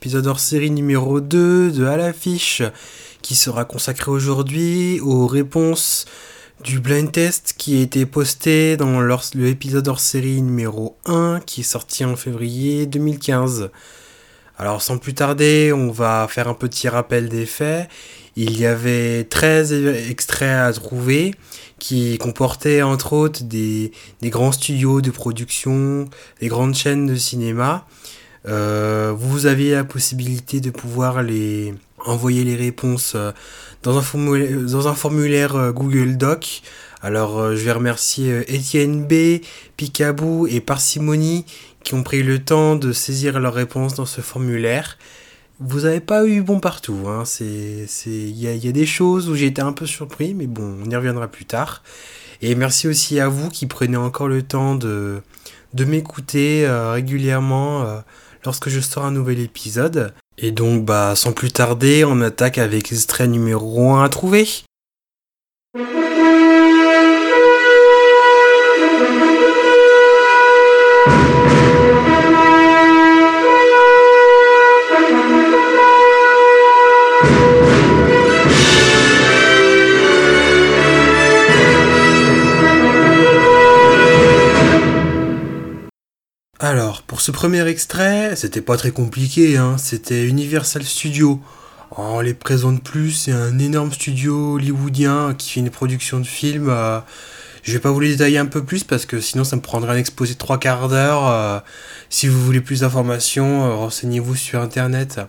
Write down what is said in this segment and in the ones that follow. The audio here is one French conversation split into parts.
épisode hors série numéro 2 de À l'affiche qui sera consacré aujourd'hui aux réponses du blind test qui a été posté dans l'épisode hors série numéro 1 qui est sorti en février 2015. Alors sans plus tarder, on va faire un petit rappel des faits. Il y avait 13 extraits à trouver qui comportaient entre autres des, grands studios de production, des grandes chaînes de cinéma. Euh, vous aviez la possibilité de pouvoir les envoyer les réponses euh, dans un formulaire, euh, Google Doc. Alors je vais remercier Étienne B, Picabou et Parcimonie qui ont pris le temps de saisir leurs réponses dans ce formulaire. Vous n'avez pas eu bon partout. Hein. Il y, a, des choses où j'ai été un peu surpris, mais bon, on y reviendra plus tard. Et merci aussi à vous qui prenez encore le temps de m'écouter régulièrement lorsque je sors un nouvel épisode. Et donc, bah, sans plus tarder, on attaque avec l'extrait numéro 1 à trouver. Pour ce premier extrait, c'était pas très compliqué, hein. c'était Universal Studios. On les présente plus, c'est un énorme studio hollywoodien qui fait une production de films. Euh, je vais pas vous les détailler un peu plus parce que sinon ça me prendrait un exposé de trois quarts d'heure. Euh, si vous voulez plus d'informations, euh, renseignez-vous sur internet.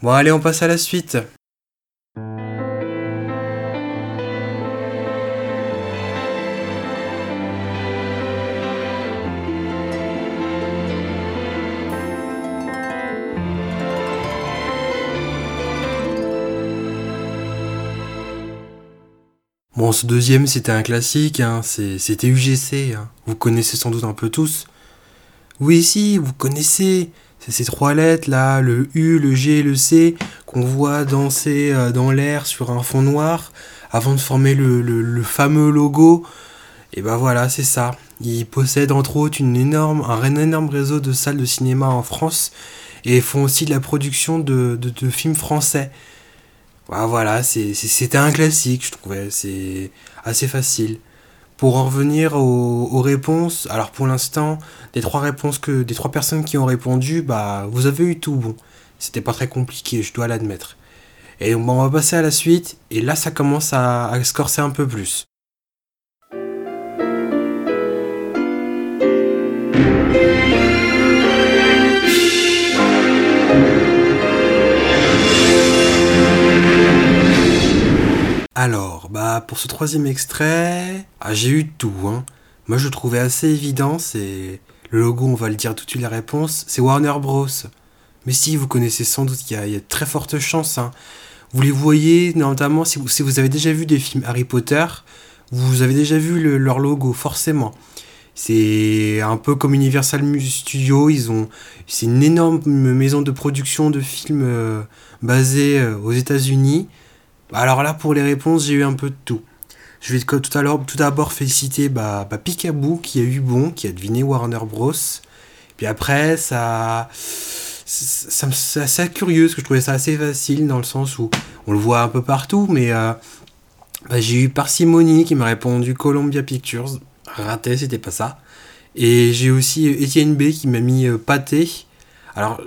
Bon allez, on passe à la suite. Bon, ce deuxième, c'était un classique, hein. c'était UGC. Hein. Vous connaissez sans doute un peu tous. Oui, si, vous connaissez. C'est ces trois lettres là, le U, le G le C, qu'on voit danser euh, dans l'air sur un fond noir avant de former le, fameux logo. Et ben voilà, c'est ça. Ils possèdent entre autres un énorme réseau de salles de cinéma en France et font aussi de la production de films français. Ah, voilà, c'était un classique, je trouvais. C'est assez facile. Pour en revenir aux, réponses, alors pour l'instant, des trois réponses que des trois personnes qui ont répondu, bah vous avez eu tout bon. C'était pas très compliqué, je dois l'admettre. Et bon, on va passer à la suite, et là ça commence à, à un peu plus. Alors, bah pour ce troisième extrait, ah, j'ai eu tout. Hein. Moi je le trouvais assez évident, c'est le logo, on va le dire tout de suite la réponse, c'est Warner Bros. Mais si, vous connaissez sans doute, il y, a très fortes chances. Hein. Vous les voyez, notamment si vous, si vous avez déjà vu des films Harry Potter, vous avez déjà vu leur logo, forcément. C'est un peu comme Universal Studios, ils ont c'est une énorme maison de production de films euh, basée euh, aux États-Unis. Bah, alors là, pour les réponses, j'ai eu un peu de tout. Je vais tout à l'heure, tout d'abord féliciter bah, bah, qui a eu bon, qui a deviné Warner Bros. Puis après, ça, c'est assez curieux parce que je trouvais ça assez facile dans le sens où on le voit un peu partout, mais euh, bah, j'ai eu Parcimonie qui m'a répondu Columbia Pictures. Raté, c'était pas ça. Et j'ai aussi Etienne B qui m'a mis euh, Pâté. Alors,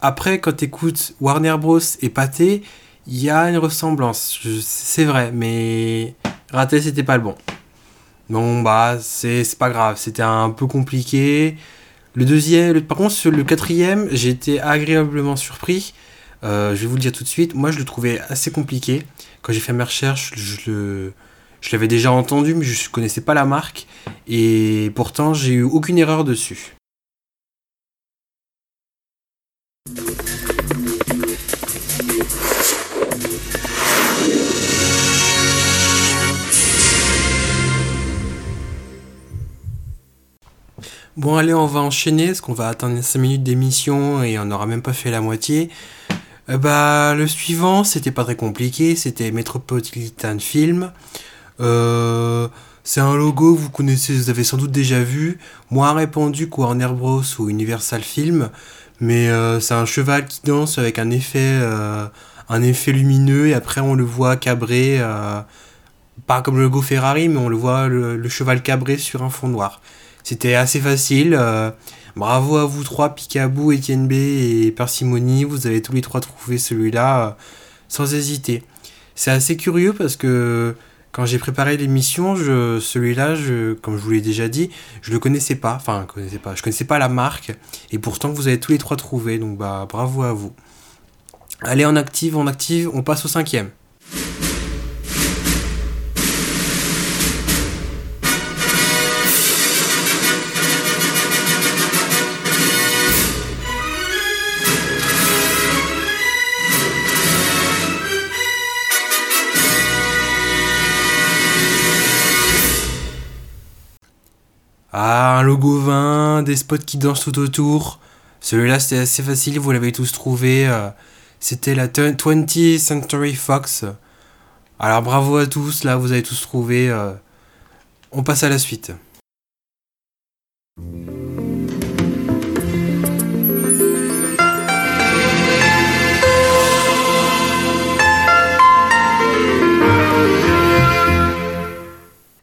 après, quand tu écoutes Warner Bros. et Pâté, il y a une ressemblance, c'est vrai, mais raté, c'était pas le bon. Bon, bah, c'est pas grave, c'était un peu compliqué. Le deuxième, par contre, le quatrième, j'ai été agréablement surpris. Euh, je vais vous le dire tout de suite. Moi, je le trouvais assez compliqué. Quand j'ai fait mes recherches, je le. Je l'avais déjà entendu, mais je ne connaissais pas la marque. Et pourtant, j'ai eu aucune erreur dessus. Bon allez, on va enchaîner, parce qu'on va attendre 5 minutes d'émission et on n'aura même pas fait la moitié. Euh, bah, le suivant, c'était pas très compliqué, c'était Metropolitan Film. Euh, C'est un logo, vous connaissez, vous avez sans doute déjà vu, moins répandu que Warner Bros. ou Universal Film, mais euh, c'est un cheval qui danse avec un effet, lumineux et après on le voit cabré, pas comme le logo Ferrari, mais on le voit le, cheval cabré sur un fond noir. C'était assez facile. bravo à vous trois, Picaboo, Etienne B et Parsimony, vous avez tous les trois trouvé celui-là sans hésiter. C'est assez curieux parce que quand j'ai préparé l'émission, celui-là, comme je vous l'ai déjà dit, je le connaissais pas. Enfin, je connaissais pas. Je connaissais pas la marque. Et pourtant, vous avez tous les trois trouvé. Donc, bah, bravo à vous. Allez, on active, on active. On passe au cinquième. 20, des spots qui dansent tout autour. Celui-là, c'était assez facile, vous l'avez tous trouvé. Euh, c'était la 20th Century Fox. Alors bravo à tous, là, vous avez tous trouvé. Euh, on passe à la suite.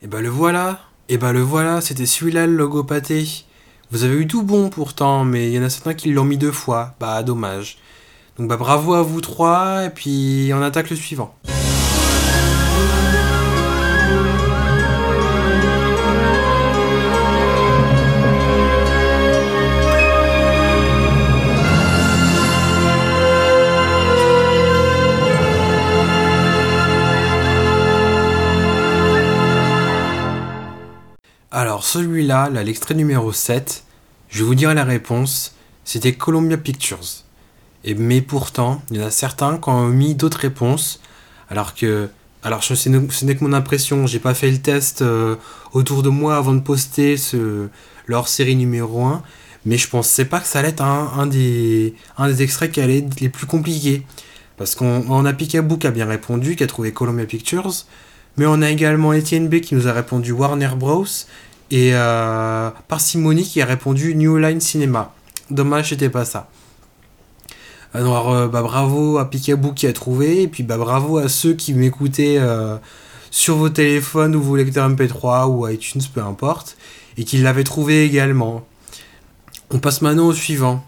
Et bah le voilà et bah le voilà, c'était celui-là le logo pâté. Vous avez eu tout bon pourtant, mais il y en a certains qui l'ont mis deux fois. Bah dommage. Donc bah bravo à vous trois, et puis on attaque le suivant. Alors celui-là, l'extrait numéro 7, je vous dire la réponse, c'était Columbia Pictures. Et, mais pourtant, il y en a certains qui ont mis d'autres réponses, alors que... Alors ce n'est que mon impression, j'ai pas fait le test euh, autour de moi avant de poster leur série numéro 1, mais je pensais pas que ça allait être un, des, un des extraits qui allait être les plus compliqués. Parce qu'on a Picaboo qui a bien répondu, qui a trouvé Columbia Pictures, mais on a également Etienne B qui nous a répondu Warner Bros. Et euh, qui a répondu New Line Cinema. Dommage, c'était pas ça. Alors, euh, bah, bravo à Picaboo qui a trouvé, et puis bah, bravo à ceux qui m'écoutaient euh, sur vos téléphones ou vos lecteurs MP3 ou iTunes, peu importe, et qui l'avaient trouvé également. On passe maintenant au suivant.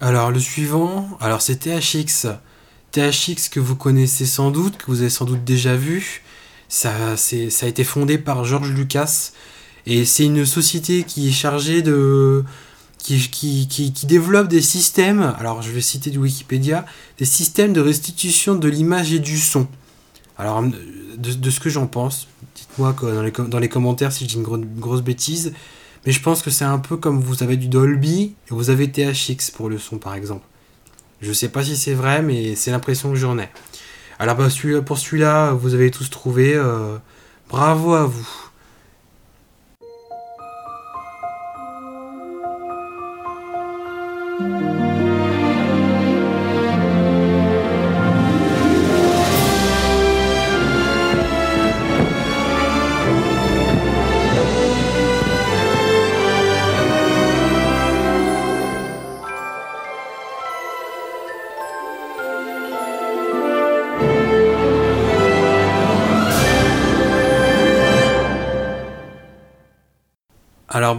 Alors le suivant, alors c'est THX. THX que vous connaissez sans doute, que vous avez sans doute déjà vu. Ça, ça a été fondé par George Lucas. Et c'est une société qui est chargée de... Qui, qui, développe des systèmes, alors je vais citer du Wikipédia, des systèmes de restitution de l'image et du son. Alors, de, ce que j'en pense, dites-moi dans les, dans les commentaires si je dis une grosse bêtise. Mais je pense que c'est un peu comme vous avez du Dolby et vous avez THX pour le son par exemple. Je sais pas si c'est vrai, mais c'est l'impression que j'en ai. Alors bah, pour celui-là, vous avez tous trouvé. Euh, bravo à vous.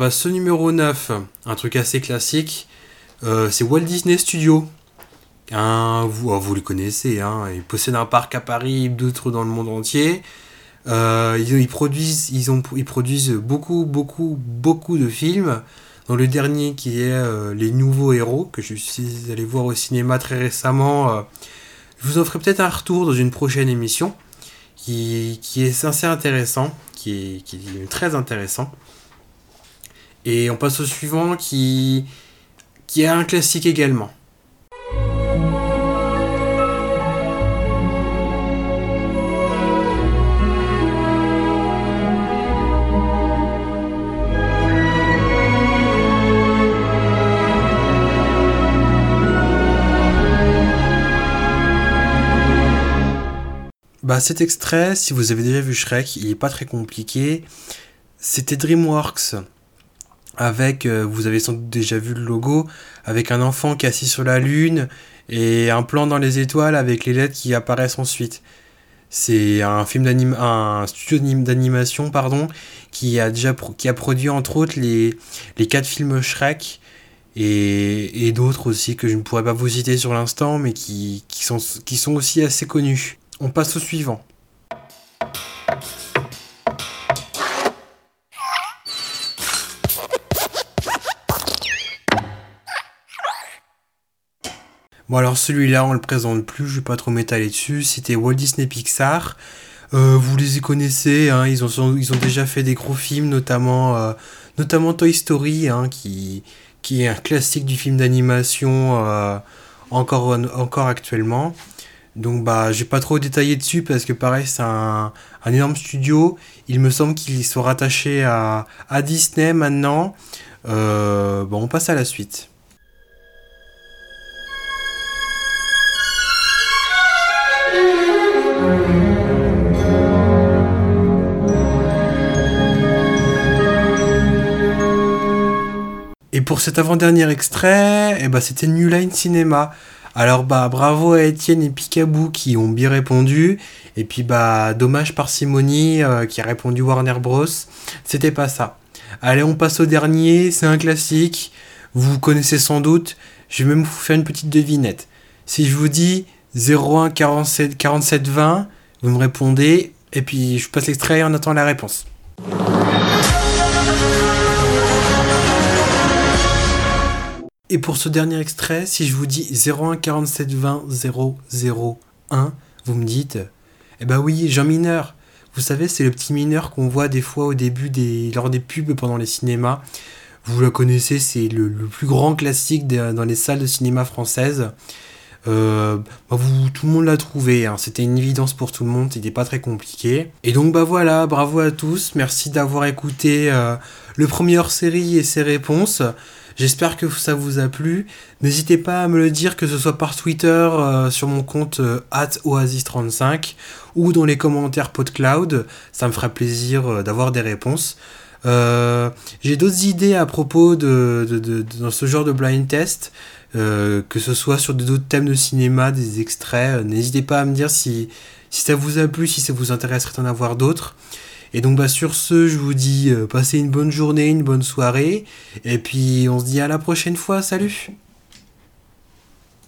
Ce numéro 9, un truc assez classique, euh, c'est Walt Disney Studio. vous, oh, vous le connaissez, hein, il possède un parc à Paris, d'autres dans le monde entier. Euh, ils, produisent, ils, ils beaucoup, beaucoup, beaucoup de films. Dans le dernier qui est euh, Les Nouveaux Héros, que je suis allé voir au cinéma très récemment, je vous en ferai peut-être un retour dans une prochaine émission, qui, est assez intéressant, qui est très intéressant. Et on passe au suivant qui, qui est un classique également. Bah cet extrait, si vous avez déjà vu Shrek, il est pas très compliqué. C'était DreamWorks avec, euh, vous avez sans doute déjà vu le logo, avec un enfant qui est assis sur la lune et un plan dans les étoiles avec les lettres qui apparaissent ensuite. C'est un film un studio d'animation pardon, qui a déjà qui a produit entre autres les, les quatre films Shrek et, et d'autres aussi que je ne pourrais pas vous citer sur l'instant, mais qui, qui, sont, qui sont aussi assez connus. On passe au suivant. Bon alors celui-là on le présente plus, je vais pas trop m'étaler dessus, c'était Walt Disney Pixar. Euh, vous les connaissez, hein, ils, ont, déjà fait des gros films, notamment, euh, notamment Toy Story, hein, qui, est un classique du film d'animation euh, encore, actuellement. Donc bah j'ai pas trop détaillé dessus parce que pareil c'est un, énorme studio. Il me semble qu'ils sont rattachés à, à Disney maintenant. Bon on passe à la suite. Pour cet avant-dernier extrait, eh ben, c'était New Line. Alors bah bravo à Étienne et Picaboo qui ont bien répondu. Et puis bah dommage parcimonie euh, qui a répondu Warner Bros. C'était pas ça. Allez on passe au dernier, c'est un classique. Vous connaissez sans doute. Je vais même vous faire une petite devinette. Si je vous dis 01 47 47 20, vous me répondez et puis je passe l'extrait et on attend la réponse. Et pour ce dernier extrait, si je vous dis 01 47 20 001, vous me dites Eh ben oui, Jean Mineur. Vous savez, c'est le petit mineur qu'on voit des fois au début lors des pubs pendant les cinémas. Vous le connaissez, c'est le, plus grand classique dans les salles de cinéma françaises. Euh, bah tout le monde l'a trouvé, hein. c'était une évidence pour tout le monde, c'était pas très compliqué. Et donc bah voilà, bravo à tous, merci d'avoir écouté euh, le premier hors série et ses réponses. J'espère que ça vous a plu. N'hésitez pas à me le dire, que ce soit par Twitter, euh, sur mon compte euh, oasis35 ou dans les commentaires PodCloud. Ça me fera plaisir euh, d'avoir des réponses. J'ai d'autres idées à propos de, dans ce genre de blind test, que ce soit sur d'autres thèmes de cinéma, des extraits. N'hésitez pas à me dire si, si ça vous a plu, si ça vous intéresserait d'en avoir d'autres. Et donc bah sur ce, je vous dis euh, passez une bonne journée, une bonne soirée, et puis on se dit à la prochaine fois, salut